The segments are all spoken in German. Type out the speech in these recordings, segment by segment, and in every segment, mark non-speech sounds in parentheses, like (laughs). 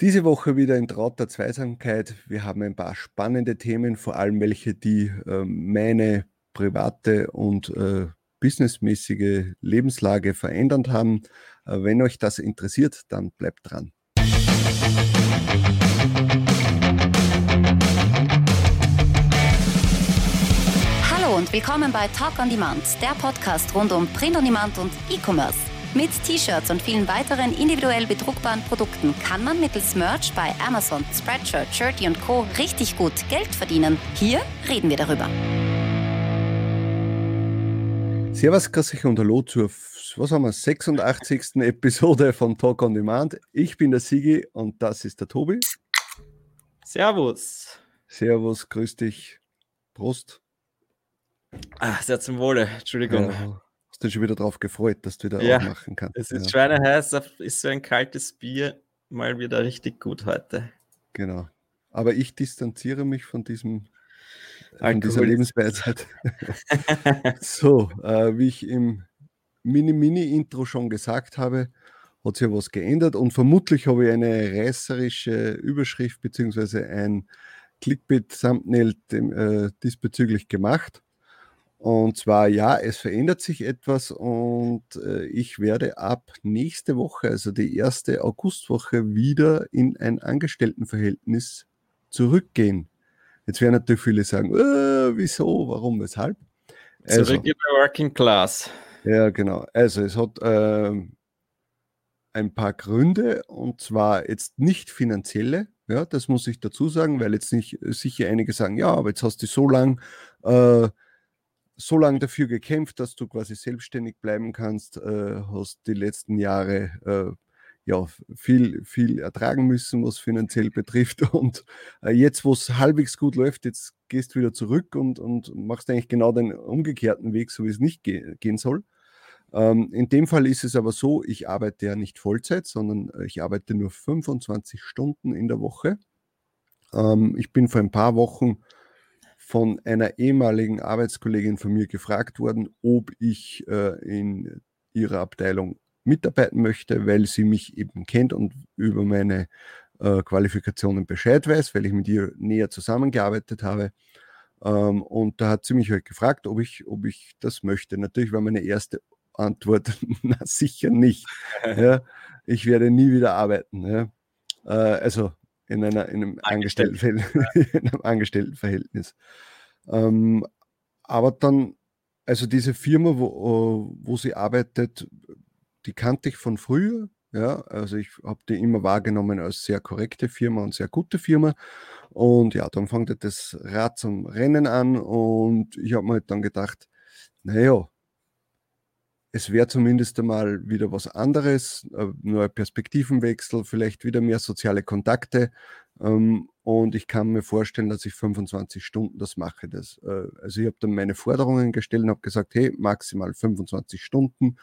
Diese Woche wieder in trauter Zweisamkeit. Wir haben ein paar spannende Themen, vor allem welche, die äh, meine private und äh, businessmäßige Lebenslage verändert haben. Äh, wenn euch das interessiert, dann bleibt dran. Hallo und willkommen bei Talk on Demand, der Podcast rund um Print on Demand und E-Commerce. Mit T-Shirts und vielen weiteren individuell bedruckbaren Produkten kann man mittels Merch bei Amazon, Spreadshirt, Shirty und Co. richtig gut Geld verdienen. Hier reden wir darüber. Servus, grüß euch und hallo zur, was haben wir, 86. Episode von Talk on Demand. Ich bin der Sigi und das ist der Tobi. Servus. Servus, grüß dich. Prost. Ah, sehr zum Wohle, Entschuldigung. Ja, hast du schon wieder darauf gefreut, dass du wieder Ja, aufmachen kannst. Es ist ja, schweineheiß, ist so ein kaltes Bier mal wieder richtig gut heute. genau. Aber ich distanziere mich von diesem von dieser Lebensweisheit. (laughs) (laughs) so, äh, wie ich im Mini-Mini-Intro schon gesagt habe, hat sich ja was geändert und vermutlich habe ich eine reißerische Überschrift bzw. ein Clickbait-Thumbnail äh, diesbezüglich gemacht. Und zwar, ja, es verändert sich etwas und äh, ich werde ab nächste Woche, also die erste Augustwoche, wieder in ein Angestelltenverhältnis zurückgehen. Jetzt werden natürlich viele sagen, äh, wieso, warum, weshalb? Also, Zurück in der Working Class. ja, genau. Also es hat ähm, ein paar Gründe und zwar jetzt nicht finanzielle, ja, das muss ich dazu sagen, weil jetzt nicht sicher einige sagen, ja, aber jetzt hast du so lang äh, so lange dafür gekämpft, dass du quasi selbstständig bleiben kannst, äh, hast die letzten Jahre äh, ja viel, viel ertragen müssen, was finanziell betrifft. (laughs) Und äh, jetzt, wo es halbwegs gut läuft, jetzt gehst du wieder zurück und, und machst eigentlich genau den umgekehrten Weg, so wie es nicht ge gehen soll. Ähm, in dem Fall ist es aber so, ich arbeite ja nicht Vollzeit, sondern äh, ich arbeite nur 25 Stunden in der Woche. Ähm, ich bin vor ein paar Wochen von einer ehemaligen Arbeitskollegin von mir gefragt worden, ob ich äh, in ihrer Abteilung mitarbeiten möchte, weil sie mich eben kennt und über meine äh, Qualifikationen Bescheid weiß, weil ich mit ihr näher zusammengearbeitet habe. Ähm, und da hat sie mich halt gefragt, ob ich, ob ich das möchte. Natürlich war meine erste Antwort, (laughs) na sicher nicht. (laughs) Ja, ich werde nie wieder arbeiten. Ja. Äh, also in, einer, in einem Angestellten. Angestelltenverhältnis. (laughs) in einem Angestelltenverhältnis. Ähm, aber dann, also diese Firma, wo, wo sie arbeitet, die kannte ich von früher. Ja, also ich habe die immer wahrgenommen als sehr korrekte Firma und sehr gute Firma. Und ja, dann fängt das Rad zum Rennen an und ich habe mir halt dann gedacht, naja, es wäre zumindest einmal wieder was anderes, äh, neuer Perspektivenwechsel, vielleicht wieder mehr soziale Kontakte. Ähm, und ich kann mir vorstellen, dass ich 25 Stunden das mache. Das, äh, also ich habe dann meine Forderungen gestellt und habe gesagt, hey, maximal 25 Stunden.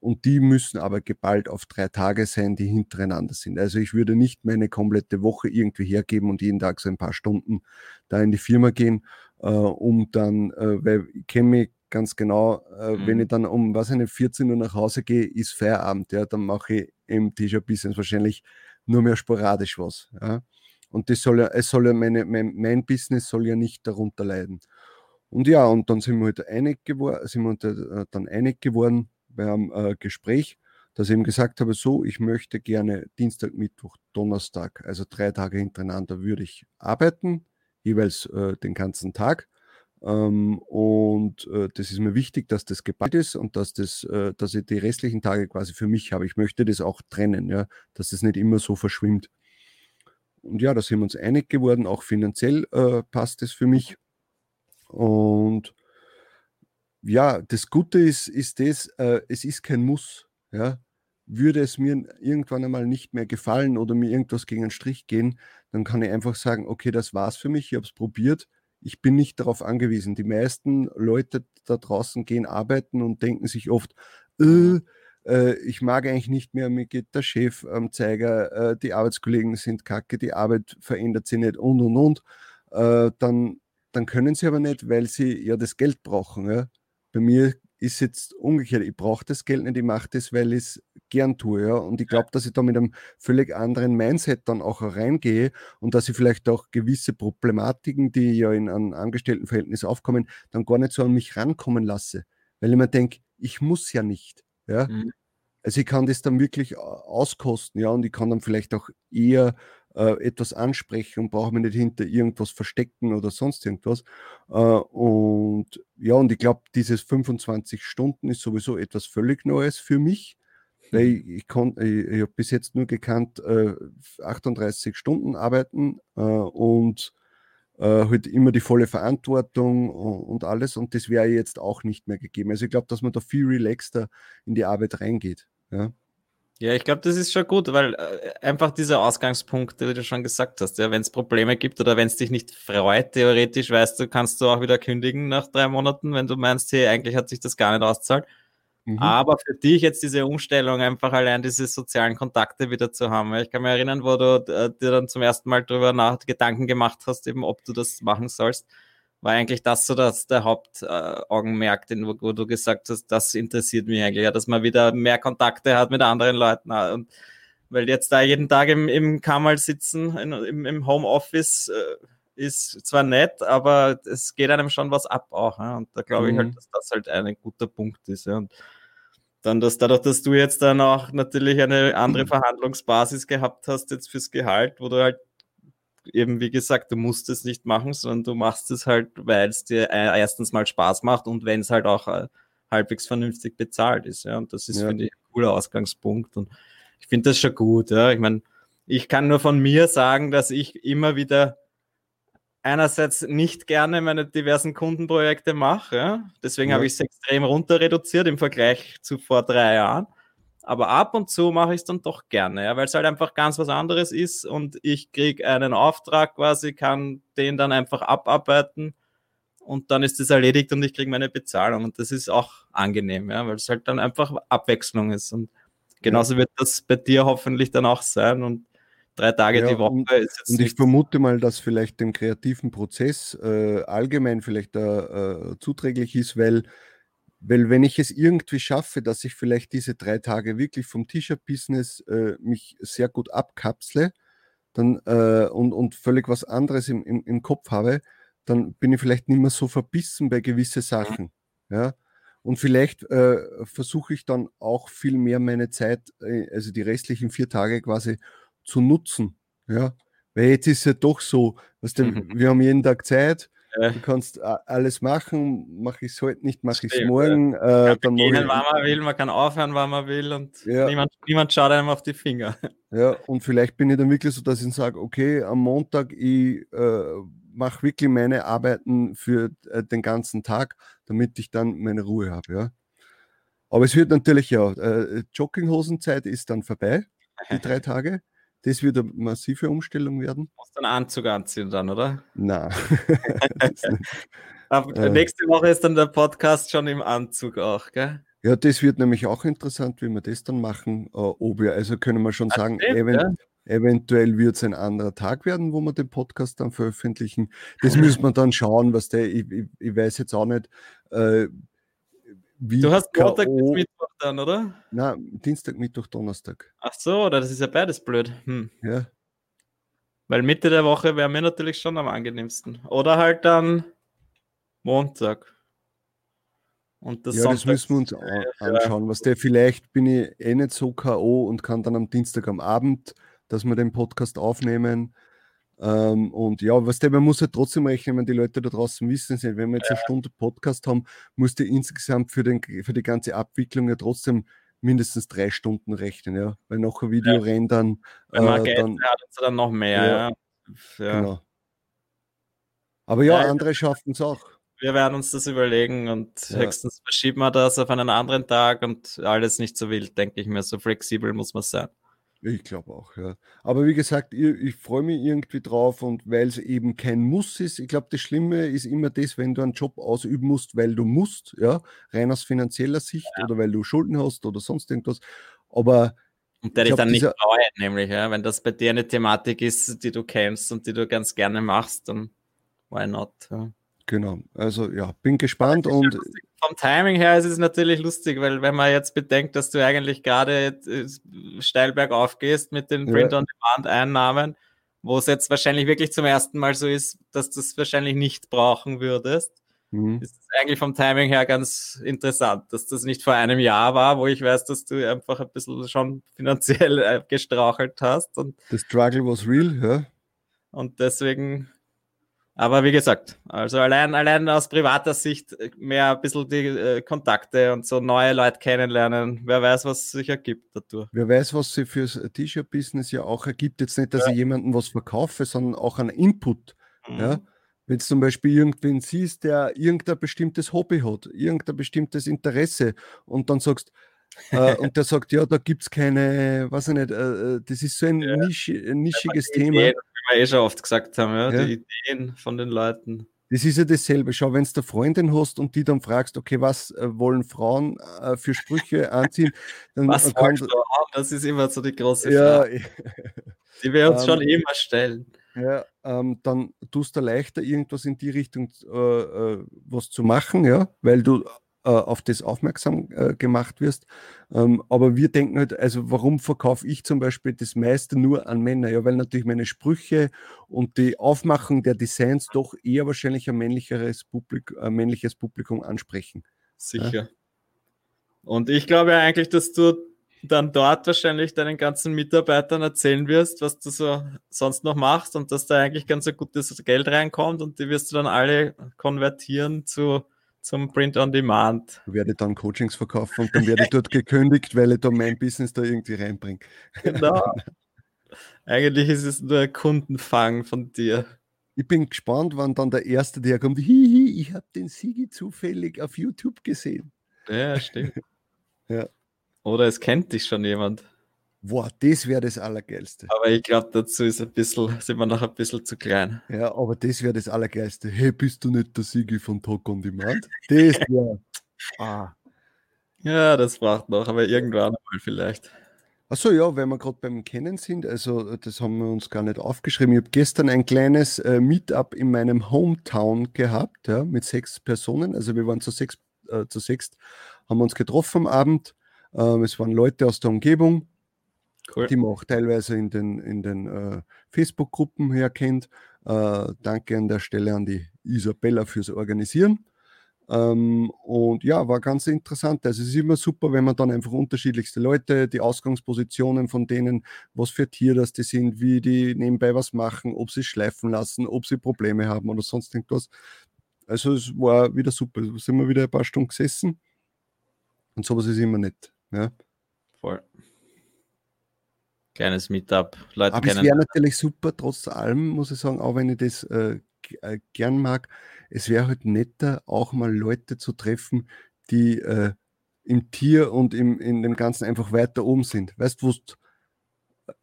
Und die müssen aber geballt auf drei Tage sein, die hintereinander sind. Also ich würde nicht meine komplette Woche irgendwie hergeben und jeden Tag so ein paar Stunden da in die Firma gehen, äh, um dann, weil ich kenne mich ganz genau, äh, wenn Mhm. ich dann um, was eine 14 Uhr nach Hause gehe, ist Feierabend. Ja, dann mache ich im T-Shirt-Business wahrscheinlich nur mehr sporadisch was. Ja. Und das soll ja, es soll ja meine, mein, mein Business soll ja nicht darunter leiden. Und ja, und dann sind wir halt einig geworden, sind wir uns, äh, dann einig geworden bei einem äh, Gespräch, dass ich eben gesagt habe, so, ich möchte gerne Dienstag, Mittwoch, Donnerstag, also drei Tage hintereinander würde ich arbeiten, jeweils äh, den ganzen Tag. Ähm, und äh, das ist mir wichtig, dass das geballt ist und dass, das, äh, dass ich die restlichen Tage quasi für mich habe. Ich möchte das auch trennen, ja, dass das nicht immer so verschwimmt. Und ja, da sind wir uns einig geworden, auch finanziell äh, passt es für mich. Und ja, das Gute ist, ist das, äh, es ist kein Muss. Ja. Würde es mir irgendwann einmal nicht mehr gefallen oder mir irgendwas gegen den Strich gehen, dann kann ich einfach sagen, okay, das war's für mich, ich habe es probiert. Ich bin nicht darauf angewiesen. Die meisten Leute da draußen gehen arbeiten und denken sich oft, äh, äh, ich mag eigentlich nicht mehr, mir geht der Chef am Zeiger, äh, die Arbeitskollegen sind kacke, die Arbeit verändert sich nicht und und und. Äh, dann, dann können sie aber nicht, weil sie ja das Geld brauchen. Ja? Bei mir ist jetzt umgekehrt. Ich brauche das Geld nicht, ich mache das, weil ich es gern tue. Ja? Und ich glaube, dass ich da mit einem völlig anderen Mindset dann auch reingehe und dass ich vielleicht auch gewisse Problematiken, die ja in einem Angestelltenverhältnis aufkommen, dann gar nicht so an mich rankommen lasse. Weil ich mir denke, ich muss ja nicht. Ja? Mhm. Also ich kann das dann wirklich auskosten, ja, und ich kann dann vielleicht auch eher äh, etwas ansprechen und brauche mich nicht hinter irgendwas verstecken oder sonst irgendwas. Äh, und ja, und ich glaube, dieses 25 Stunden ist sowieso etwas völlig Neues für mich. Weil ich, ich, ich, ich habe bis jetzt nur gekannt, äh, 38 Stunden arbeiten äh, und äh, halt immer die volle Verantwortung und, und alles. Und das wäre jetzt auch nicht mehr gegeben. Also ich glaube, dass man da viel relaxter in die Arbeit reingeht. Ja. Ja, ich glaube, das ist schon gut, weil äh, einfach dieser Ausgangspunkt, den du schon gesagt hast, ja, wenn es Probleme gibt oder wenn es dich nicht freut, theoretisch weißt du, kannst du auch wieder kündigen nach drei Monaten, wenn du meinst, hey, eigentlich hat sich das gar nicht auszahlt. Mhm. Aber für dich jetzt diese Umstellung, einfach allein diese sozialen Kontakte wieder zu haben. Ich kann mich erinnern, wo du äh, dir dann zum ersten Mal darüber nach Gedanken gemacht hast, eben ob du das machen sollst war eigentlich das so dass der Hauptaugenmerk, äh, wo, wo, du gesagt hast, das interessiert mich eigentlich, ja, dass man wieder mehr Kontakte hat mit anderen Leuten. Äh, und weil jetzt da jeden Tag im, im Kammerl sitzen, in, im, im Homeoffice, äh, ist zwar nett, aber es geht einem schon was ab auch. Ja? Und da glaube ich halt, mhm. dass das halt ein guter Punkt ist. Ja? Und dann, dass dadurch, dass du jetzt dann auch natürlich eine andere Verhandlungsbasis gehabt hast, jetzt fürs Gehalt, wo du halt eben, wie gesagt, du musst es nicht machen, sondern du machst es halt, weil es dir äh, erstens mal Spaß macht und wenn es halt auch äh, halbwegs vernünftig bezahlt ist. Ja, und das ist, ja. finde ich, ein cooler Ausgangspunkt. Und ich finde das schon gut. Ja, ich meine, ich kann nur von mir sagen, dass ich immer wieder einerseits nicht gerne meine diversen Kundenprojekte mache. Ja? Deswegen ja. habe ich es extrem runter reduziert im Vergleich zu vor drei Jahren. Aber ab und zu mache ich es dann doch gerne, ja, weil es halt einfach ganz was anderes ist und ich kriege einen Auftrag quasi, kann den dann einfach abarbeiten und dann ist es erledigt und ich kriege meine Bezahlung. Und das ist auch angenehm, ja, weil es halt dann einfach Abwechslung ist. Und genauso wird das bei dir hoffentlich dann auch sein. Und drei Tage ja, die Woche und, ist jetzt. Und ich vermute mal, dass vielleicht dem kreativen Prozess äh, allgemein vielleicht äh, zuträglich ist, weil weil wenn ich es irgendwie schaffe, dass ich vielleicht diese drei Tage wirklich vom T-Shirt-Business äh, mich sehr gut abkapsle dann, äh, und, und völlig was anderes im, im, im Kopf habe, dann bin ich vielleicht nicht mehr so verbissen bei gewissen Sachen. Ja? Und vielleicht äh, versuche ich dann auch viel mehr meine Zeit, äh, also die restlichen vier Tage quasi zu nutzen. Ja? Weil jetzt ist es ja doch so, was denn, mhm. wir haben jeden Tag Zeit, ja. Du kannst äh, alles machen, mache ich es heute nicht, mache ich es morgen. Äh, dann beginnen, wann man will, man kann aufhören, wann man will und ja. niemand, niemand schaut einem auf die Finger. (laughs) Ja, und vielleicht bin ich dann wirklich so, dass ich sage, okay, am Montag, ich äh, mache wirklich meine Arbeiten für äh, den ganzen Tag, damit ich dann meine Ruhe habe. Ja. Aber es wird natürlich ja, äh, Jogginghosenzeit ist dann vorbei, die drei (laughs) Tage. Das wird eine massive Umstellung werden. Du musst einen Anzug anziehen dann, oder? Nein. (laughs) äh, nächste Woche ist dann der Podcast schon im Anzug auch, gell? Ja, das wird nämlich auch interessant, wie wir das dann machen. Äh, ob wir, also können wir schon sagen, stimmt, event ja. eventuell wird es ein anderer Tag werden, wo wir den Podcast dann veröffentlichen. Das müssen wir dann schauen, was der, ich, ich, ich weiß jetzt auch nicht, äh, wie du hast Montag bis Mittwoch dann, oder? Nein, Dienstag, Mittwoch, Donnerstag. Ach so, oder das ist ja beides blöd. Hm. Ja. Weil Mitte der Woche wäre mir natürlich schon am angenehmsten. Oder halt dann Montag. Und das ja, Sonntag das müssen wir uns anschauen. Was der vielleicht bin ich eh nicht so K.O. und kann dann am Dienstag am Abend, dass wir den Podcast aufnehmen. Ähm, und ja, was der, man muss ja halt trotzdem rechnen, wenn die Leute da draußen wissen sind, wenn wir jetzt eine Stunde Podcast haben, muss der insgesamt für, den, für die ganze Abwicklung ja trotzdem mindestens drei Stunden rechnen, ja. Weil noch ein Video ja. rendern. Wenn man äh, dann, hat, dann noch mehr, ja. ja. Genau. Aber ja, ja andere schaffen es auch. Wir werden uns das überlegen und ja. höchstens verschieben wir das auf einen anderen Tag und alles nicht so wild, denke ich mir. So flexibel muss man sein. Ich glaube auch, ja. Aber wie gesagt, ich, ich freue mich irgendwie drauf und weil es eben kein Muss ist. Ich glaube, das Schlimme ist immer das, wenn du einen Job ausüben musst, weil du musst, ja, rein aus finanzieller Sicht ja. oder weil du Schulden hast oder sonst irgendwas. Aber und der dich dann nicht freut, nämlich, ja. Wenn das bei dir eine Thematik ist, die du kennst und die du ganz gerne machst, dann why not? Ja. Genau, also ja, bin gespannt und vom Timing her ist es natürlich lustig, weil wenn man jetzt bedenkt, dass du eigentlich gerade äh, steil bergauf gehst mit den Print-on-Demand-Einnahmen, wo es jetzt wahrscheinlich wirklich zum ersten Mal so ist, dass du es wahrscheinlich nicht brauchen würdest, mhm. ist es eigentlich vom Timing her ganz interessant, dass das nicht vor einem Jahr war, wo ich weiß, dass du einfach ein bisschen schon finanziell äh, gestrauchelt hast. Und, The struggle was real, ja. Und deswegen aber wie gesagt, also allein, allein aus privater Sicht mehr ein bisschen die äh, Kontakte und so neue Leute kennenlernen. Wer weiß, was sich ergibt dadurch. Wer weiß, was sich fürs T-Shirt-Business ja auch ergibt. Jetzt nicht, dass ja. ich jemandem was verkaufe, sondern auch einen Input. Mhm. Ja? Wenn du zum Beispiel irgendwen siehst, der irgendein bestimmtes Hobby hat, irgendein bestimmtes Interesse und dann sagst, äh, (laughs) und der sagt, ja, da gibt es keine, weiß ich nicht, äh, äh, das ist so ein, ja. Nisch, nischiges Thema. Ideen, wir eh schon oft gesagt haben, ja, ja. die Ideen von den Leuten. Das ist ja dasselbe. Schau, wenn du eine Freundin hast und die dann fragst, okay, was äh, wollen Frauen äh, für Sprüche (laughs) anziehen, dann was kann, haben? Das ist immer so die große Frage. Ja, die wir uns ähm, schon immer stellen. Ja, ähm, dann tust du leichter, irgendwas in die Richtung äh, äh, was zu machen, ja, weil du auf das aufmerksam äh, gemacht wirst. Ähm, aber wir denken halt, also warum verkaufe ich zum Beispiel das meiste nur an Männer? Ja, weil natürlich meine Sprüche und die Aufmachung der Designs doch eher wahrscheinlich ein männlicheres, Publik ein männliches Publikum ansprechen. Sicher. Ja? Und ich glaube ja eigentlich, dass du dann dort wahrscheinlich deinen ganzen Mitarbeitern erzählen wirst, was du so sonst noch machst und dass da eigentlich ganz ein gutes Geld reinkommt und die wirst du dann alle konvertieren zu zum Print on Demand. Ich werde dann Coachings verkaufen und dann werde ich dort gekündigt, weil ich da mein Business da irgendwie reinbringe. Genau. (laughs) Eigentlich ist es nur ein Kundenfang von dir. Ich bin gespannt, wann dann der Erste, der kommt, hihi, ich habe den Sigi zufällig auf YouTube gesehen. Ja, stimmt. (laughs) ja. Oder es kennt dich schon jemand. Boah, das wäre das Allergeilste. Aber ich glaube, dazu ist ein bisschen, sind wir noch ein bisschen zu klein. Ja, aber das wäre das Allergeilste. Hey, bist du nicht der Sigi von Talk on Demand? Das wäre. (laughs) ah. Ja, das braucht noch, aber irgendwann mal vielleicht. Achso, ja, wenn wir gerade beim Kennen sind, also das haben wir uns gar nicht aufgeschrieben. Ich habe gestern ein kleines äh, Meetup in meinem Hometown gehabt, ja, mit sechs Personen. Also wir waren zu sechs, äh, zu sechs, haben uns getroffen am Abend. Ähm, es waren Leute aus der Umgebung cool. die man auch teilweise in den, in den äh, Facebook-Gruppen herkennt. Äh, danke an der Stelle an die Isabella fürs Organisieren. Ähm, und ja, war ganz interessant. Also es ist immer super, wenn man dann einfach unterschiedlichste Leute, die Ausgangspositionen von denen, was für Tier das die sind, wie die nebenbei was machen, ob sie schleifen lassen, ob sie Probleme haben oder sonst irgendwas. Also es war wieder super. Sind wir wieder ein paar Stunden gesessen und sowas ist immer nett. Ja. Kleines Meetup. Leute Aber es wäre natürlich super, trotz allem, muss ich sagen, auch wenn ich das äh, äh, gern mag, es wäre halt netter, auch mal Leute zu treffen, die äh, im Tier und im, in dem Ganzen einfach weiter oben sind. Weißt du,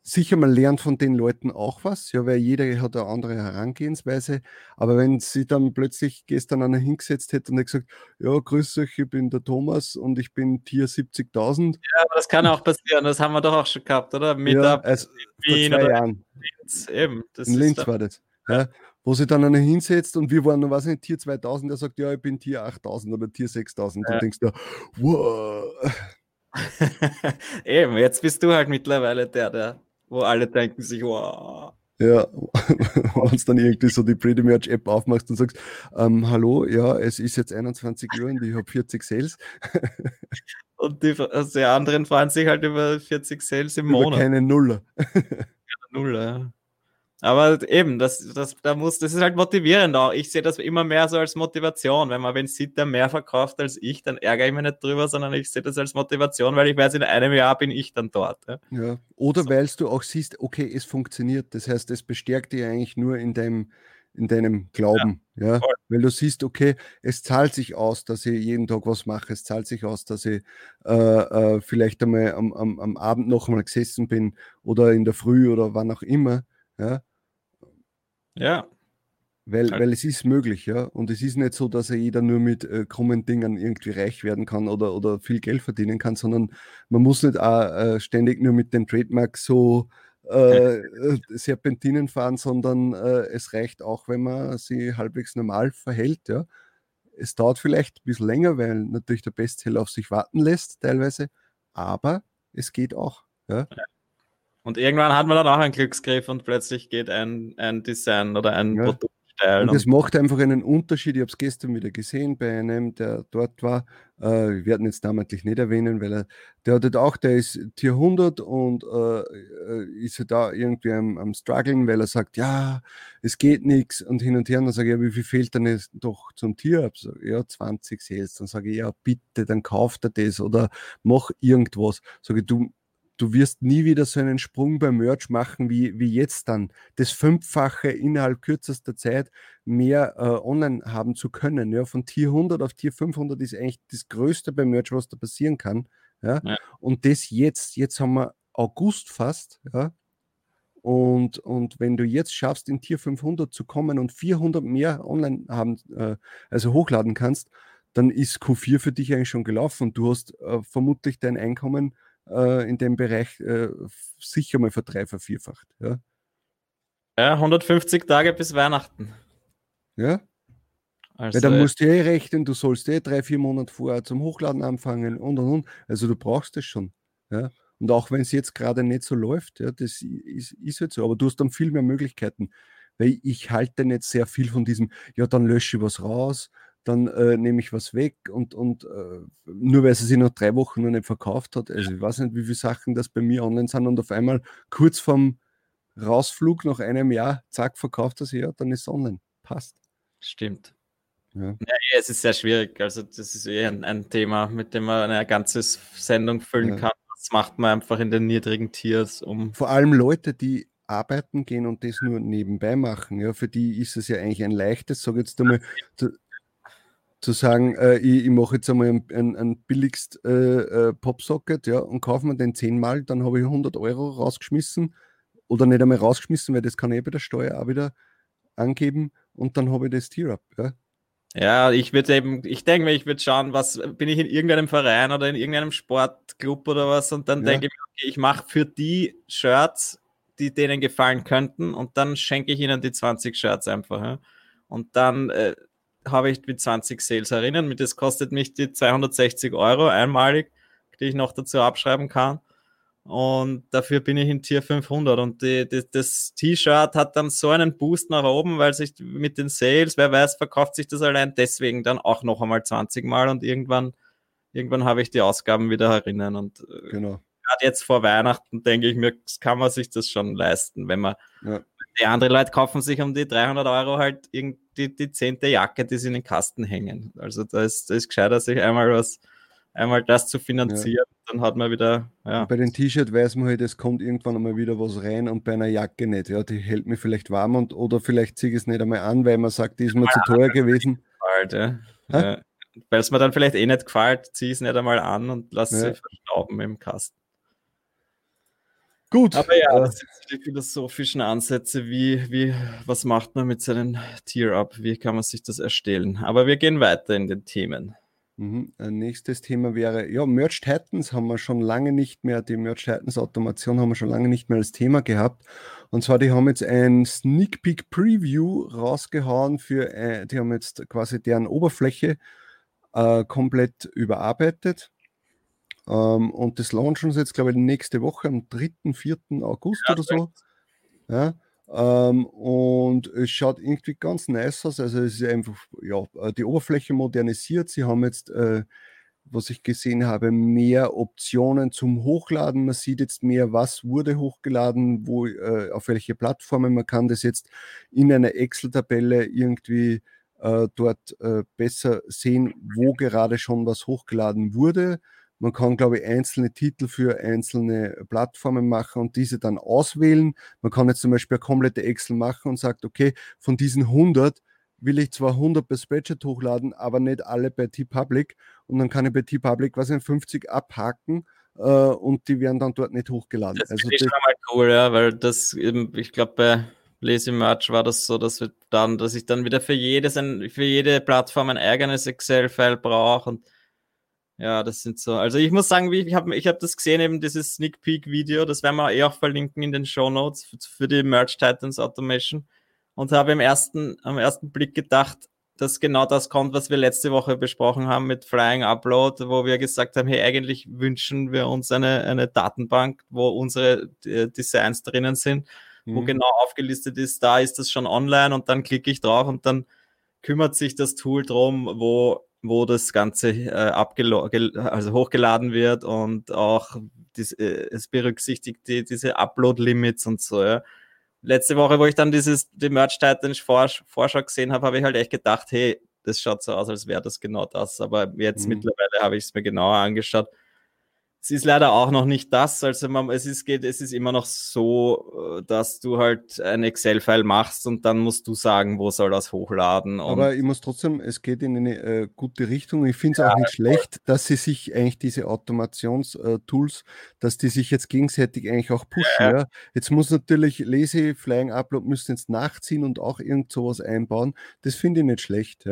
sicher man lernt von den Leuten auch was, ja, weil jeder hat eine andere Herangehensweise. Aber wenn sie dann plötzlich gestern einer hingesetzt hätte und gesagt, ja, grüß euch, ich bin der Thomas und ich bin Tier 70.000. Ja, aber das kann auch passieren, das haben wir doch auch schon gehabt, oder? Meetup ja, also in Wien vor zwei Jahren. Linz, eben. in Linz war das. Ja. Wo sie dann einer hinsetzt und wir waren was nicht, Tier 2000, der sagt, ja, ich bin Tier 8000 oder Tier 6000. Ja. Und denkst du, wow. (laughs) Eben, jetzt bist du halt mittlerweile der, der, wo alle denken sich, wow. Ja, (laughs) wenn du dann irgendwie so die Pretty Merch App aufmachst und sagst, ähm, hallo, ja, es ist jetzt 21 Uhr und ich habe 40 Sales. (laughs) und die, also die anderen freuen sich halt über 40 Sales im über Monat. Keine Nuller. Nuller, ja. Aber eben, das, das, da muss, das ist halt motivierend auch. Ich sehe das immer mehr so als Motivation. Wenn man wenn sieht, der mehr verkauft als ich, dann ärgere ich mich nicht drüber, sondern ich sehe das als Motivation, weil ich weiß, in einem Jahr bin ich dann dort. Ja. ja. Oder so. weil du auch siehst, okay, es funktioniert. Das heißt, es bestärkt dich eigentlich nur in deinem, in deinem Glauben. Ja, ja? Weil du siehst, okay, es zahlt sich aus, dass ich jeden Tag was mache. Es zahlt sich aus, dass ich äh, äh, vielleicht einmal am, am, am Abend noch einmal gesessen bin oder in der Früh oder wann auch immer. Ja, ja. Weil, weil es ist möglich, ja. Und es ist nicht so, dass jeder nur mit äh, krummen Dingen irgendwie reich werden kann oder, oder viel Geld verdienen kann, sondern man muss nicht auch äh, ständig nur mit den Trademarks so äh, Serpentinen fahren, sondern äh, es reicht auch, wenn man sie halbwegs normal verhält. Ja. Es dauert vielleicht ein bisschen länger, weil natürlich der Bestseller auf sich warten lässt, teilweise, aber es geht auch. Ja. Und irgendwann hat man dann auch einen Glücksgriff und plötzlich geht ein, ein Design oder ein Ja. Produkt steil. Und das macht einfach einen Unterschied. Ich habe es gestern wieder gesehen bei einem, der dort war. Äh, wir werden jetzt namentlich nicht erwähnen, weil er, der hat halt auch, der ist Tier 100 und äh, äh, ist halt da irgendwie am, am struggeln, weil er sagt, ja, es geht nichts und hin und her. Und dann sage ich, ja, wie viel fehlt denn jetzt doch zum Tier? So, ja, 20 Sales. Dann sage ich, ja, bitte, dann kauft er das oder mach irgendwas. Sage ich, du, du wirst nie wieder so einen Sprung beim Merch machen wie, wie jetzt dann. Das Fünffache innerhalb kürzester Zeit mehr äh, online haben zu können. Ja, von Tier 100 auf Tier 500 ist eigentlich das Größte beim Merch, was da passieren kann. Ja? Ja. Und das jetzt, jetzt haben wir August fast. Ja? Und, und wenn du jetzt schaffst, in Tier 500 zu kommen und 400 mehr online haben, äh, also hochladen kannst, dann ist Q4 für dich eigentlich schon gelaufen und du hast äh, vermutlich dein Einkommen äh, in dem Bereich äh, sicher mal verdrei, vervierfacht. Ja? ja, 150 Tage bis Weihnachten. Ja? Also, Weil da musst du eh rechnen, du sollst eh drei, vier Monate vorher zum Hochladen anfangen und und und. Also du brauchst es schon. Ja? Und auch wenn es jetzt gerade nicht so läuft, ja, das ist, ist halt so, aber du hast dann viel mehr Möglichkeiten. Weil ich halte nicht sehr viel von diesem, ja, dann lösche ich was raus, dann äh, nehme ich was weg und, und äh, nur weil es sich nach drei Wochen noch nicht verkauft hat. Also ich weiß nicht, wie viele Sachen das bei mir online sind und auf einmal kurz vorm Rausflug nach einem Jahr, zack, verkauft das ja, dann ist es online. Passt. Stimmt. Ja. Ja, es ist sehr schwierig. Also, das ist eh ein, ein Thema, mit dem man eine ganze Sendung füllen Ja. kann. Das macht man einfach in den niedrigen Tiers, um. Vor allem Leute, die arbeiten gehen und das nur nebenbei machen, ja, für die ist es ja eigentlich ein leichtes, sage jetzt einmal, zu sagen, äh, ich, ich mache jetzt einmal ein, ein, ein billigst äh, äh, Popsocket, ja, und kaufe mir den zehnmal, dann habe ich 100 Euro rausgeschmissen oder nicht einmal rausgeschmissen, weil das kann ich eh bei der Steuer auch wieder angeben und dann habe ich das Tier up, ja. Ja, ich würde eben, ich denke mir, ich würde schauen, was bin ich in irgendeinem Verein oder in irgendeinem Sportclub oder was und dann Ja. denke ich okay, ich mache für die Shirts, die denen gefallen könnten und dann schenke ich ihnen die 20 Shirts einfach. Ja? Und dann äh, habe ich mit 20 Sales erinnern, mit das kostet mich die 260 Euro einmalig, die ich noch dazu abschreiben kann. Und dafür bin ich in Tier 500. Und die, die, das T-Shirt hat dann so einen Boost nach oben, weil sich mit den Sales, wer weiß, verkauft sich das allein deswegen dann auch noch einmal 20 Mal und irgendwann, irgendwann habe ich die Ausgaben wieder erinnern. Und äh, Genau. gerade jetzt vor Weihnachten denke ich mir, kann man sich das schon leisten, wenn man Ja. Die anderen Leute kaufen sich um die 300 Euro halt irgendwie die, zehnte Jacke, die sie in den Kasten hängen. Also da ist, da ist gescheiter, sich einmal was, einmal das zu finanzieren, dann hat man wieder, ja. Bei den T-Shirt weiß man halt, es kommt irgendwann einmal wieder was rein und bei einer Jacke nicht. Ja, die hält mich vielleicht warm und oder vielleicht ziehe ich es nicht einmal an, weil man sagt, die ist mir zu teuer gewesen. gefällt, ja. Ja. Weil es mir dann vielleicht eh nicht gefällt, zieh es nicht einmal an und lass Ja. sie verstauben im Kasten. Gut. Aber ja, äh, das sind die philosophischen Ansätze, wie, wie, was macht man mit seinen Tier-Up, wie kann man sich das erstellen. Aber wir gehen weiter in den Themen. Mhm. Ein nächstes Thema wäre, ja, Merch Titans haben wir schon lange nicht mehr, die Merch Titans Automation haben wir schon lange nicht mehr als Thema gehabt. Und zwar, die haben jetzt ein Sneak Peek Preview rausgehauen für, äh, die haben jetzt quasi deren Oberfläche äh, komplett überarbeitet. Ähm, und das launchen sie jetzt, glaube ich, nächste Woche am 3., 4. August Ja, oder so. Ja, ähm, und es schaut irgendwie ganz nice aus. Also es ist einfach, ja, äh, die Oberfläche modernisiert. Sie haben jetzt, äh, was ich gesehen habe, mehr Optionen zum Hochladen. Man sieht jetzt mehr, was wurde hochgeladen, wo, äh, auf welche Plattformen. Man kann das jetzt in einer Excel-Tabelle irgendwie äh, dort äh, besser sehen, wo gerade schon was hochgeladen wurde. Man kann, glaube ich, einzelne Titel für einzelne Plattformen machen und diese dann auswählen. Man kann jetzt zum Beispiel eine komplette Excel machen und sagt, okay, von diesen 100 will ich zwar 100 bei Spreadsheet hochladen, aber nicht alle bei T-Public. Und dann kann ich bei T-Public, was in 50 abhaken äh, und die werden dann dort nicht hochgeladen. Das also das, schon mal cool, ja, weil das eben, ich glaube, bei Lazy Merch war das so, dass wir dann, dass ich dann wieder für jedes ein, für jede Plattform ein eigenes Excel-File brauche und Ja, das sind so. Also ich muss sagen, ich habe ich hab das gesehen, eben dieses Sneak Peek Video, das werden wir eh auch verlinken in den Show Notes für, für die Merch Titans Automation. Und habe im ersten, am ersten Blick gedacht, dass genau das kommt, was wir letzte Woche besprochen haben mit Flying Upload, wo wir gesagt haben, hey, eigentlich wünschen wir uns eine, eine Datenbank, wo unsere äh, Designs drinnen sind, mhm. wo genau aufgelistet ist, da ist das schon online und dann klicke ich drauf und dann kümmert sich das Tool drum, wo wo das Ganze äh, also hochgeladen wird und auch dies, äh, es berücksichtigt die, diese Upload-Limits und so. Ja. Letzte Woche, wo ich dann dieses die Merch Titans Vorschau gesehen habe, habe ich halt echt gedacht, hey, das schaut so aus, als wäre das genau das. Aber jetzt mhm. mittlerweile habe ich es mir genauer angeschaut es ist leider auch noch nicht das. Also man, es, ist, geht, es ist immer noch so, äh, dass du halt ein Excel-File machst und dann musst du sagen, wo soll das hochladen. Aber ich muss trotzdem, es geht in eine äh, gute Richtung. Ich finde es ja, auch nicht schlecht, dass sie sich eigentlich diese Automationstools, dass die sich jetzt gegenseitig eigentlich auch pushen. Ja. Ja. Jetzt muss natürlich Lazy Flying Upload müssen jetzt nachziehen und auch irgend sowas einbauen. Das finde ich nicht schlecht.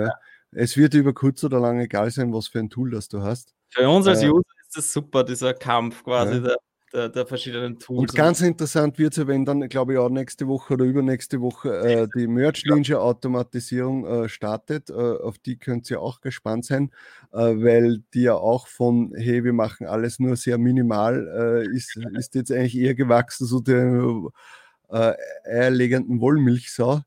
Es wird über kurz oder lang egal sein, was für ein Tool das du hast. Für uns als äh, Das super, dieser Kampf quasi ja. der, der, der, verschiedenen Tools. Und ganz interessant wird es, wenn dann, glaube ich, auch nächste Woche oder übernächste Woche äh, die Merch Ninja Automatisierung äh, startet. Äh, auf die könnt ihr auch gespannt sein, äh, weil die ja auch von, hey, wir machen alles nur sehr minimal, äh, ist, (laughs) ist jetzt eigentlich eher gewachsen, so der äh, eierlegenden Wollmilchsau.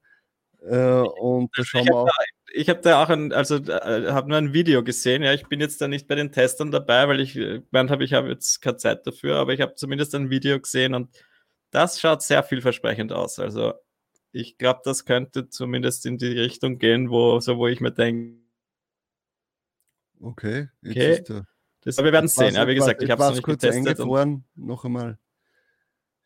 (laughs) und da schauen wir auch ich habe da auch ein, also äh, habe nur ein Video gesehen. Ja, ich bin jetzt da nicht bei den Testern dabei, weil ich gemeint habe, ich habe jetzt keine Zeit dafür, aber ich habe zumindest ein Video gesehen und das schaut sehr vielversprechend aus. Also ich glaube, das könnte zumindest in die Richtung gehen, wo so wo ich mir denke. Okay, okay. das, aber wir werden es sehen. Ja, wie gesagt, ich habe es noch nicht kurz getestet. Eingefroren, noch einmal.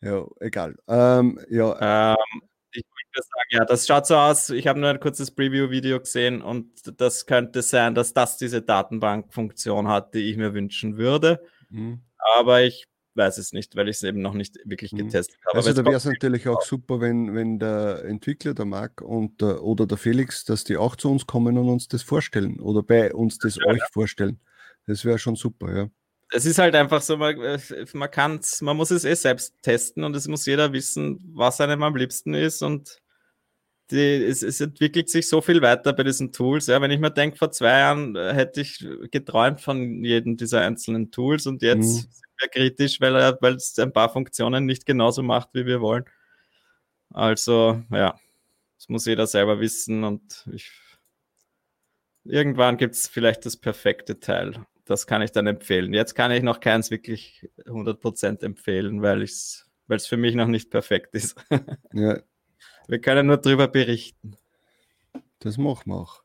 Ja, egal. Ähm, ja. Ähm, ich würde sagen, ja, das schaut so aus. Ich habe nur ein kurzes Preview-Video gesehen und das könnte sein, dass das diese Datenbank-Funktion hat, die ich mir wünschen würde. Mhm. Aber ich weiß es nicht, weil ich es eben noch nicht wirklich mhm. getestet habe. Also da wäre es natürlich auch super, wenn, wenn der Entwickler, der Marc und der, oder der Felix, dass die auch zu uns kommen und uns das vorstellen oder bei uns das ja, euch ja. vorstellen. Das wäre schon super, ja es ist halt einfach so, man, äh, man kann man muss es eh selbst testen und es muss jeder wissen, was einem am liebsten ist und die, es, es, entwickelt sich so viel weiter bei diesen Tools. Ja, wenn ich mir denke, vor zwei Jahren äh, hätte ich geträumt von jedem dieser einzelnen Tools und jetzt mhm. sind wir kritisch, weil er, weil es ein paar Funktionen nicht genauso macht, wie wir wollen. Also, ja, das muss jeder selber wissen und ich, irgendwann gibt es vielleicht das perfekte Teil das kann ich dann empfehlen. Jetzt kann ich noch keins wirklich 100% empfehlen, weil es für mich noch nicht perfekt ist. (laughs) ja. Wir können nur darüber berichten. Das machen wir auch.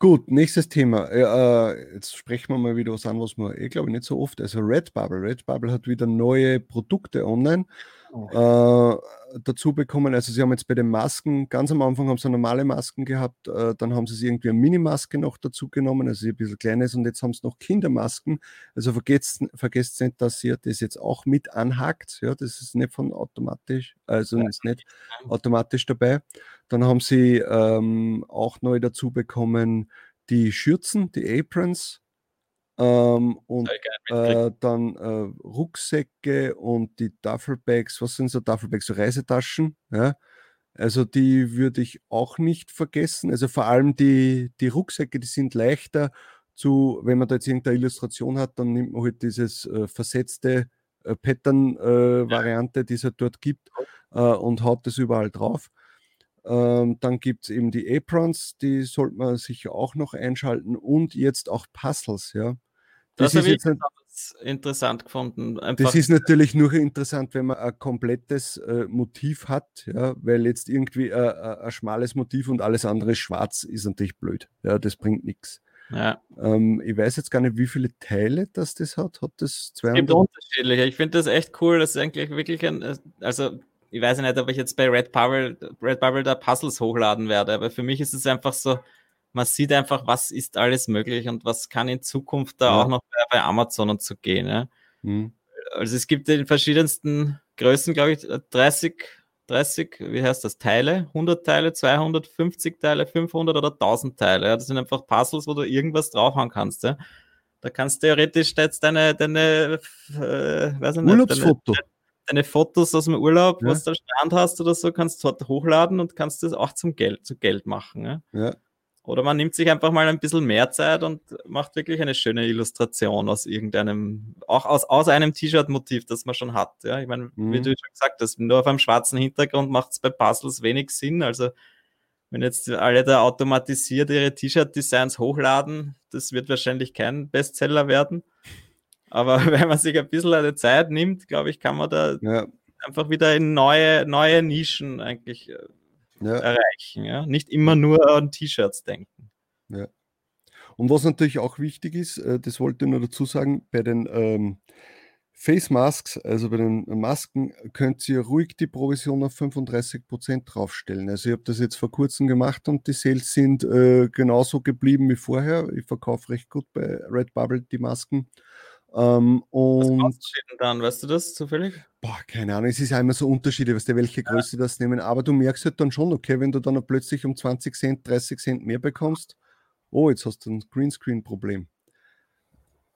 Gut, nächstes Thema. Äh, jetzt sprechen wir mal wieder was an, was wir, ich glaube, nicht so oft. Also Redbubble. Redbubble hat wieder neue Produkte online äh, dazu bekommen. Also sie haben jetzt bei den Masken, ganz am Anfang haben sie normale Masken gehabt, äh, dann haben sie irgendwie eine Minimaske noch dazu genommen, also ein bisschen kleines und jetzt haben sie noch Kindermasken. Also vergesst, vergesst nicht, dass ihr das jetzt auch mit anhakt. Ja, das ist nicht von automatisch, also ist nicht automatisch dabei. Dann haben sie ähm, auch neu dazu bekommen die Schürzen, die Aprons, ähm, und äh, dann äh, Rucksäcke und die Duffelbags, was sind so Duffelbags, so Reisetaschen, ja. Also die würde ich auch nicht vergessen. Also vor allem die, die Rucksäcke, die sind leichter zu, wenn man da jetzt irgendeine Illustration hat, dann nimmt man halt dieses äh, versetzte äh, Pattern-Variante, äh, die es halt dort gibt, äh, und haut das überall drauf. Ähm, dann gibt es eben die Aprons, die sollte man sicher auch noch einschalten und jetzt auch Puzzles, ja. Das, das ist jetzt interessant gefunden. Einfach das ist natürlich nur interessant, wenn man ein komplettes äh, Motiv hat, ja, weil jetzt irgendwie äh, äh ein schmales Motiv und alles andere schwarz ist natürlich blöd. Ja, das bringt nichts. Ja. Ähm, ich weiß jetzt gar nicht, wie viele Teile das das hat. Hat das 200? Es gibt unterschiedliche. Ich finde das echt cool. Das ist eigentlich wirklich ein, äh, also ich weiß nicht, ob ich jetzt bei Red Bubble, Red Bubble da Puzzles hochladen werde, aber für mich ist es einfach so, man sieht einfach, was ist alles möglich und was kann in Zukunft da ja. auch noch bei, Amazon und so gehen. Ja? Mhm. Also es gibt in verschiedensten Größen, glaube ich, 30, 30, wie heißt das, Teile, 100 Teile, 250 Teile, 500 oder 1000 Teile. Ja? Das sind einfach Puzzles, wo du irgendwas draufhauen kannst. Ja? Da kannst du theoretisch jetzt deine, deine äh, weiß nicht, Urlaubsfoto. Deine, deine, Fotos aus dem Urlaub, ja. was du am Strand hast oder so, kannst du dort hochladen und kannst das auch zum Geld, zu Geld machen. Ja? ja. Oder man nimmt sich einfach mal ein bisschen mehr Zeit und macht wirklich eine schöne Illustration aus irgendeinem, auch aus, aus einem T-Shirt-Motiv, das man schon hat. Ja, ich meine, mhm. wie du schon gesagt hast, nur auf einem schwarzen Hintergrund macht es bei Puzzles wenig Sinn. Also, wenn jetzt alle da automatisiert ihre T-Shirt-Designs hochladen, das wird wahrscheinlich kein Bestseller werden. Aber (laughs) wenn man sich ein bisschen eine Zeit nimmt, glaube ich, kann man da ja. einfach wieder in neue, neue Nischen eigentlich äh, ja. erreichen. Ja? Nicht immer nur an T-Shirts denken. Ja. Und was natürlich auch wichtig ist, äh, das wollte ich nur dazu sagen, bei den ähm, Face Masks, also bei den Masken, könnt ihr ruhig die Provision auf 35% draufstellen. Also ich habe das jetzt vor kurzem gemacht und die Sales sind äh, genauso geblieben wie vorher. Ich verkaufe recht gut bei Redbubble die Masken. Ähm, und Was denn dann? Weißt du das zufällig? Boah, keine Ahnung, es ist immer so Unterschiede, was der welche Größe ja. das nehmen, aber du merkst halt dann schon, okay, wenn du dann plötzlich um 20 Cent, 30 Cent mehr bekommst, oh, jetzt hast du ein Greenscreen-Problem.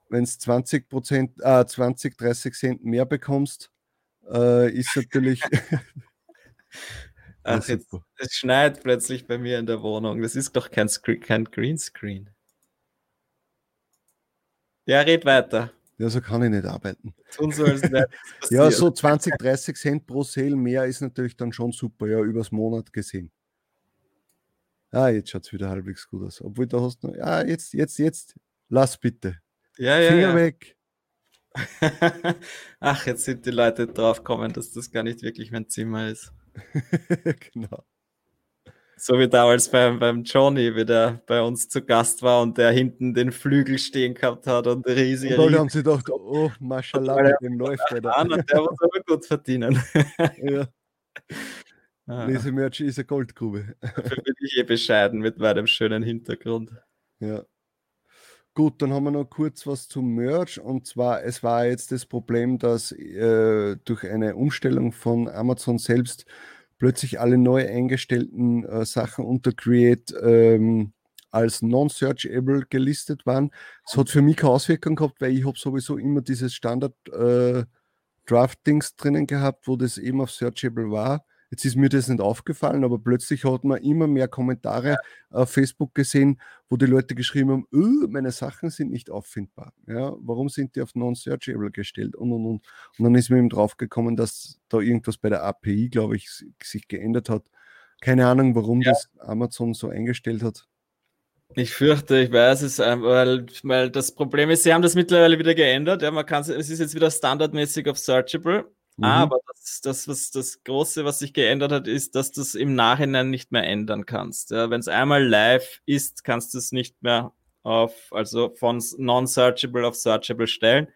Wenn es 20 Prozent, äh, 20, 30 Cent mehr bekommst, äh, ist natürlich. (laughs) Ach, jetzt, es schneit plötzlich bei mir in der Wohnung. Das ist doch kein, kein Greenscreen. Ja, red weiter. Ja, so kann ich nicht arbeiten. Tun so, (laughs) ja, so 20, 30 Cent pro Sale mehr ist natürlich dann schon super, ja, übers Monat gesehen. Ah, jetzt schaut es wieder halbwegs gut aus. Obwohl da hast du noch, ja, jetzt, jetzt, jetzt, lass bitte. Ja, ja. Finger ja. weg. (laughs) Ach, jetzt sind die Leute drauf gekommen, dass das gar nicht wirklich mein Zimmer ist. (laughs) genau. So wie damals beim, beim Johnny, wie der bei uns zu Gast war und der hinten den Flügel stehen gehabt hat und riesige. Und haben sie gedacht, oh, Maschallah, mit dem läuft der da. Und der muss aber gut verdienen. (laughs) ja. Ah. Diese Merch ist eine Goldgrube. Dafür bin ich eh bescheiden mit meinem schönen Hintergrund. Ja. Gut, dann haben wir noch kurz was zum Merch. Und zwar, es war jetzt das Problem, dass äh, durch eine Umstellung von Amazon selbst plötzlich alle neu eingestellten äh, Sachen unter Create ähm, als non-searchable gelistet waren. Das hat für mich keine Auswirkung gehabt, weil ich habe sowieso immer dieses Standard äh, Draft-Dings drinnen gehabt, wo das eben auf searchable war. Jetzt ist mir das nicht aufgefallen, aber plötzlich hat man immer mehr Kommentare auf Facebook gesehen, wo die Leute geschrieben haben, öh, meine Sachen sind nicht auffindbar. Ja, warum sind die auf Non-Searchable gestellt? Und, und, und. und dann ist mir eben draufgekommen, dass da irgendwas bei der API, glaube ich, sich geändert hat. Keine Ahnung, warum ja. das Amazon so eingestellt hat. Ich fürchte, ich weiß es, weil, weil das Problem ist, sie haben das mittlerweile wieder geändert. Ja, man kann es ist jetzt wieder standardmäßig auf Searchable. Mhm. Aber das, das, was, das Große, was sich geändert hat, ist, dass du es im Nachhinein nicht mehr ändern kannst. Ja, Wenn es einmal live ist, kannst du es nicht mehr auf, also von non-searchable auf searchable stellen,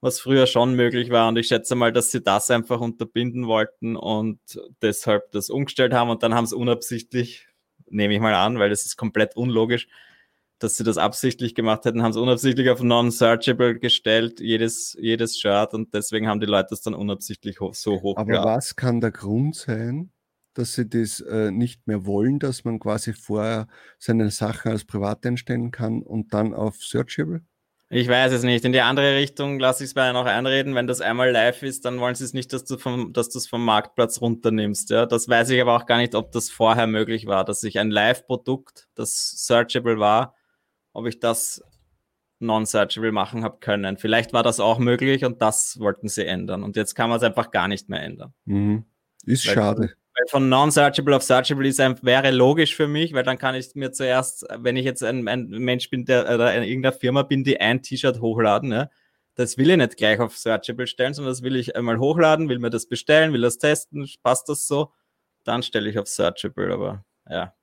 was früher schon möglich war. Und ich schätze mal, dass sie das einfach unterbinden wollten und deshalb das umgestellt haben und dann haben sie unabsichtlich, nehme ich mal an, weil das ist komplett unlogisch, dass sie das absichtlich gemacht hätten, haben sie unabsichtlich auf Non-Searchable gestellt, jedes, jedes Shirt und deswegen haben die Leute das dann unabsichtlich ho so hoch. Aber was kann der Grund sein, dass sie das äh, nicht mehr wollen, dass man quasi vorher seine Sachen als privat einstellen kann und dann auf Searchable? Ich weiß es nicht. In die andere Richtung lasse ich es bei noch einreden. Wenn das einmal live ist, dann wollen sie es nicht, dass du vom, dass du es vom Marktplatz runternimmst. Ja, das weiß ich aber auch gar nicht, ob das vorher möglich war, dass ich ein Live-Produkt, das searchable war, ob ich das non-searchable machen habe können. Vielleicht war das auch möglich und das wollten sie ändern. Und jetzt kann man es einfach gar nicht mehr ändern. Mhm. Ist weil, schade. Weil von non-searchable auf searchable ist wäre logisch für mich, weil dann kann ich mir zuerst, wenn ich jetzt ein, ein Mensch bin, der oder in irgendeiner Firma bin, die ein T-Shirt hochladen, ja, das will ich nicht gleich auf searchable stellen, sondern das will ich einmal hochladen, will mir das bestellen, will das testen, passt das so, dann stelle ich auf searchable, aber ja,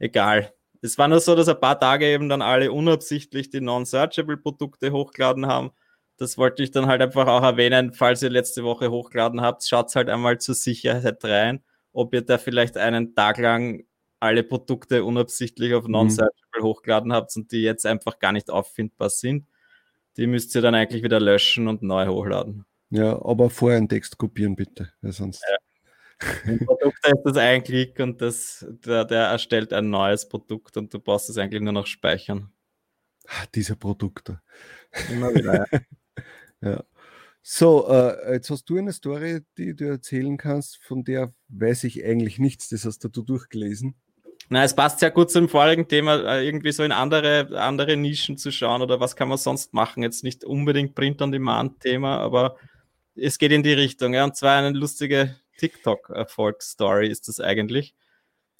egal es war nur so, dass ein paar Tage eben dann alle unabsichtlich die non-searchable Produkte hochgeladen haben. Das wollte ich dann halt einfach auch erwähnen, falls ihr letzte Woche hochgeladen habt, schaut halt einmal zur Sicherheit rein, ob ihr da vielleicht einen Tag lang alle Produkte unabsichtlich auf mhm. non-searchable mhm. hochgeladen habt und die jetzt einfach gar nicht auffindbar sind. Die müsst ihr dann eigentlich wieder löschen und neu hochladen. Ja, aber vorher einen Text kopieren bitte, sonst. Ja. Im Produkt ist das ein Klick und das, der, der erstellt ein neues Produkt und du brauchst es eigentlich nur noch speichern. Ah, diese Produkte. Immer wieder, ja. (laughs) ja. So, äh, jetzt hast du eine Story, die du erzählen kannst, von der weiß ich eigentlich nichts. Das hast du durchgelesen. Na, es passt sehr gut zum vorigen Thema, äh, irgendwie so in andere, andere Nischen zu schauen oder was kann man sonst machen. Jetzt nicht unbedingt Print-on-Demand-Thema, aber es geht in die Richtung. Ja, und zwar eine lustige TikTok-Erfolgsstory ist das eigentlich.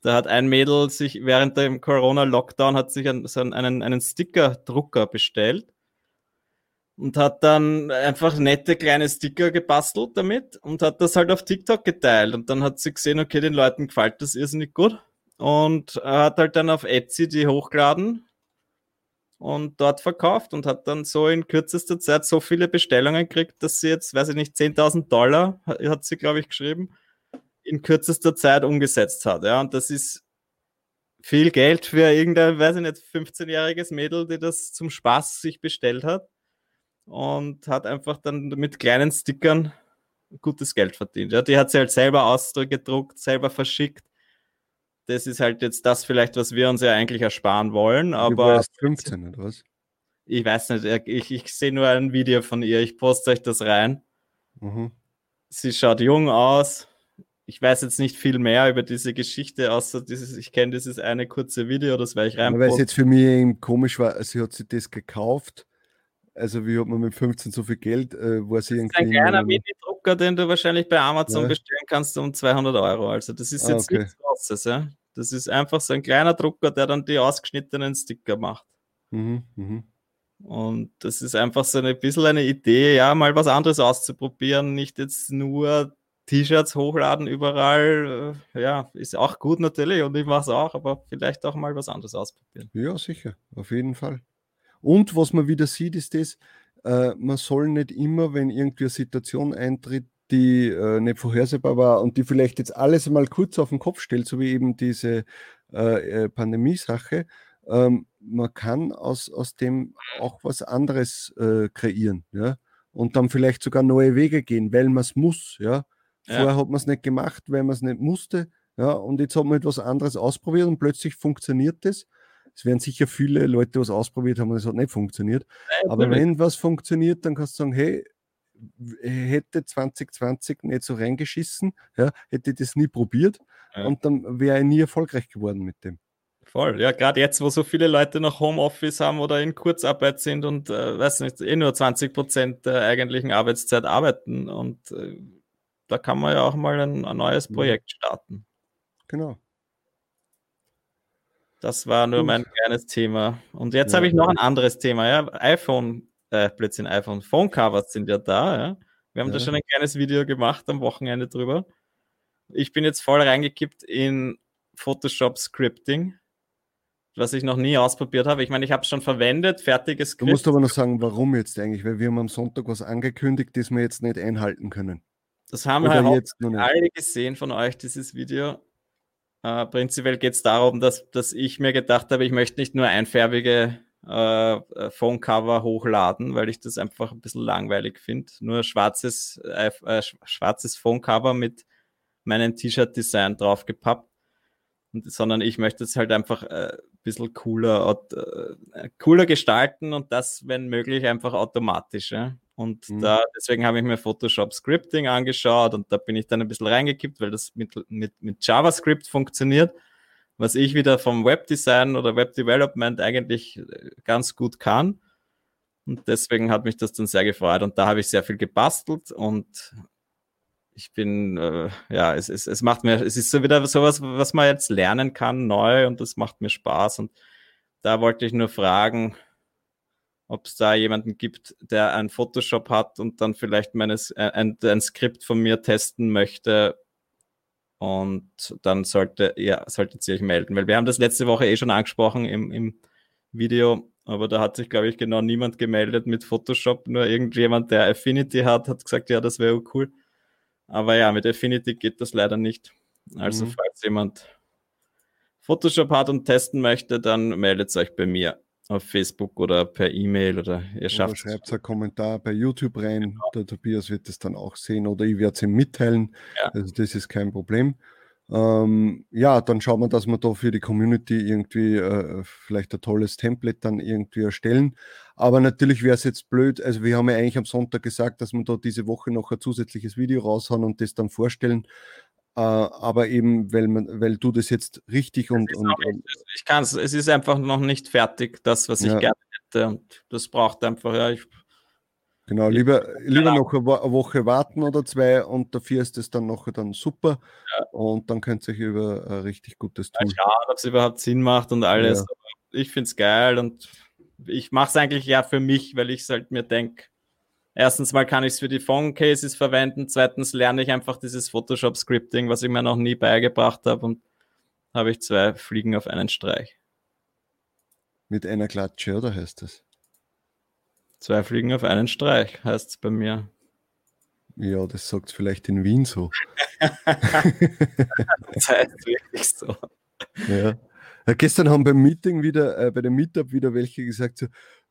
Da hat ein Mädel sich während dem Corona-Lockdown hat sich einen, einen, einen Sticker-Drucker bestellt und hat dann einfach nette kleine Sticker gebastelt damit und hat das halt auf TikTok geteilt. Und dann hat sie gesehen, okay, den Leuten gefällt das irrsinnig gut. Und hat halt dann auf Etsy die hochgeladen und dort verkauft und hat dann so in kürzester Zeit so viele Bestellungen gekriegt, dass sie jetzt, weiß ich nicht, 10.000 Dollar, hat sie, glaube ich, geschrieben, in kürzester Zeit umgesetzt hat. Ja, und das ist viel Geld für irgendein, weiß ich nicht, 15-jähriges Mädel, die das zum Spaß sich bestellt hat und hat einfach dann mit kleinen Stickern gutes Geld verdient. Ja, die hat sie halt selber ausgedruckt, selber verschickt das ist halt jetzt das vielleicht, was wir uns ja eigentlich ersparen wollen. Aber. Du erst 15 oder was? Ich weiß nicht, ich, ich sehe nur ein Video von ihr. Ich poste euch das rein. Mhm. Sie schaut jung aus. Ich weiß jetzt nicht viel mehr über diese Geschichte, außer dieses, ich kenne dieses eine kurze Video, das werde ich rein. Weil es jetzt für mich komisch war, sie hat sich das gekauft. Also, wie hat man mit 15 so viel Geld, äh, war sie irgendwie. Ein kleiner Mini-Drucker, den du wahrscheinlich bei Amazon ja. bestellen kannst um 200 Euro. Also, das ist ah, jetzt okay. nichts Großes, ja. Das ist einfach so ein kleiner Drucker, der dann die ausgeschnittenen Sticker macht. Mhm, mh. Und das ist einfach so ein bisschen eine Idee, ja, mal was anderes auszuprobieren, nicht jetzt nur T-Shirts hochladen überall. Äh, ja, ist auch gut natürlich und ich mache es auch, aber vielleicht auch mal was anderes ausprobieren. Ja, sicher, auf jeden Fall. Und was man wieder sieht, ist das, äh, man soll nicht immer, wenn irgendwie eine Situation eintritt, die äh, nicht vorhersehbar war und die vielleicht jetzt alles mal kurz auf den Kopf stellt, so wie eben diese äh, äh, Pandemie-Sache, ähm, man kann aus, aus dem auch was anderes äh, kreieren, ja, und dann vielleicht sogar neue Wege gehen, weil man es muss, ja. Vorher ja. hat man es nicht gemacht, weil man es nicht musste, ja, und jetzt hat man etwas anderes ausprobiert und plötzlich funktioniert das. Es werden sicher viele Leute was ausprobiert haben und es hat nicht funktioniert. Ja, Aber wenn was funktioniert, dann kannst du sagen, hey, hätte 2020 nicht so reingeschissen, ja, hätte das nie probiert ja. und dann wäre ich nie erfolgreich geworden mit dem. Voll, ja, gerade jetzt, wo so viele Leute noch Homeoffice haben oder in Kurzarbeit sind und, äh, weiß nicht, eh nur 20 Prozent der eigentlichen Arbeitszeit arbeiten und äh, da kann man ja auch mal ein, ein neues Projekt starten. Genau. Das war nur mein kleines Thema. Und jetzt ja, habe ich noch ein anderes Thema, ja. iPhone äh, plötzlich iPhone. Phone Covers sind ja da, ja. Wir haben ja. da schon ein kleines Video gemacht am Wochenende drüber. Ich bin jetzt voll reingekippt in Photoshop Scripting, was ich noch nie ausprobiert habe. Ich meine, ich habe es schon verwendet, fertiges Skript. Du musst aber noch sagen, warum jetzt eigentlich, weil wir haben am Sonntag was angekündigt, das wir jetzt nicht einhalten können. Das haben Oder wir jetzt alle gesehen von euch, dieses Video. Äh, prinzipiell geht es darum, dass, dass ich mir gedacht habe, ich möchte nicht nur einfärbige äh, Phone-Cover hochladen, weil ich das einfach ein bisschen langweilig finde. Nur schwarzes, äh, äh schwarzes Phone-Cover mit meinem T-Shirt-Design draufgepappt. Und, sondern ich möchte es halt einfach äh, ein bisschen cooler, äh, cooler gestalten und das, wenn möglich, einfach automatisch. Ja? Und mhm. da, deswegen habe ich mir Photoshop Scripting angeschaut und da bin ich dann ein bisschen reingekippt, weil das mit, mit, mit JavaScript funktioniert was ich wieder vom Webdesign oder Webdevelopment eigentlich äh, ganz gut kann. Und deswegen hat mich das dann sehr gefreut. Und da habe ich sehr viel gebastelt und ich bin, äh, ja, es, es, es macht mir, es ist so wieder sowas, was man jetzt lernen kann, neu und das macht mir Spaß. Und da wollte ich nur fragen, ob es da jemanden gibt, der ein Photoshop hat und dann vielleicht meines, äh, ein, ein Skript von mir testen möchte, und dann sollte, ja, solltet ihr euch melden, weil wir haben das letzte Woche eh schon angesprochen im, im Video, aber da hat sich, glaube ich, genau niemand gemeldet mit Photoshop, nur irgendjemand, der Affinity hat, hat gesagt, ja, das wäre cool. Aber ja, mit Affinity geht das leider nicht. Also, mhm. falls jemand Photoshop hat und testen möchte, dann meldet euch bei mir auf Facebook oder per E-Mail oder ihr schafft oder schreibt einen Kommentar bei YouTube rein. Genau. Der Tobias wird es dann auch sehen oder ich werde es ihm mitteilen. Ja. Also das ist kein Problem. Ähm, ja, dann schauen wir, dass wir da für die Community irgendwie äh, vielleicht ein tolles Template dann irgendwie erstellen. Aber natürlich wäre es jetzt blöd, also wir haben ja eigentlich am Sonntag gesagt, dass wir da diese Woche noch ein zusätzliches Video raushauen und das dann vorstellen. Äh, aber eben, weil, man, weil du das jetzt richtig und. und, und ich kann es, es ist einfach noch nicht fertig, das, was ich ja. gerne hätte. Und das braucht einfach, ja, ich Genau, lieber, lieber noch eine Woche warten oder zwei und dafür ist es dann noch dann super ja. und dann könnt ihr euch über ein richtig gutes Tool. Ja, schauen, ob es überhaupt Sinn macht und alles. Ja. Ich finde es geil und ich mache es eigentlich ja für mich, weil ich es halt mir denke, erstens mal kann ich es für die Phone Cases verwenden, zweitens lerne ich einfach dieses Photoshop-Scripting, was ich mir noch nie beigebracht habe und habe ich zwei Fliegen auf einen Streich. Mit einer Klatsche, oder heißt das? Zwei Fliegen auf einen Streich, heißt es bei mir. Ja, das sagt es vielleicht in Wien so. (laughs) das heißt wirklich so. Ja. ja gestern haben beim Meeting wieder, äh, bei dem Meetup wieder welche gesagt, so,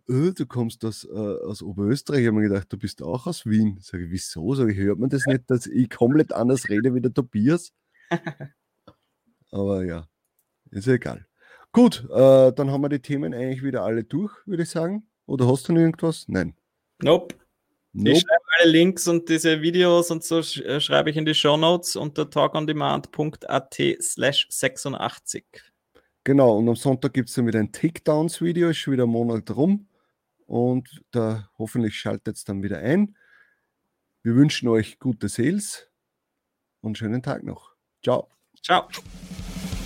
oh, du kommst aus, äh, aus Oberösterreich. Ich habe mir gedacht, du bist auch aus Wien. Sag ich, wieso? Sag ich, hört man das nicht, dass ich komplett anders rede wie der Tobias? (laughs) Aber ja, ist ja egal. Gut, äh, dann haben wir die Themen eigentlich wieder alle durch, würde ich sagen. Oder hast du noch irgendwas? Nein. Nope. nope. Ich schreibe alle Links und diese Videos und so äh, schreibe ich in die Show Notes unter talkondemand.at slash 86. Genau, und am Sonntag gibt es dann wieder ein Takedowns-Video, ist schon wieder ein Monat rum. Und da hoffentlich schaltet es dann wieder ein. Wir wünschen euch gute Sales und schönen Tag noch. Ciao. Ciao.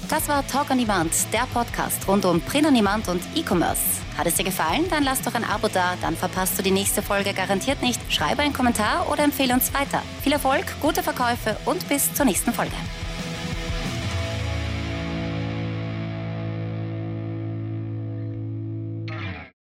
Das war Talk on Demand, der Podcast rund um Print on Demand und E-Commerce. Hat es dir gefallen? Dann lass doch ein Abo da, dann verpasst du die nächste Folge garantiert nicht. Schreibe einen Kommentar oder empfehle uns weiter. Viel Erfolg, gute Verkäufe und bis zur nächsten Folge.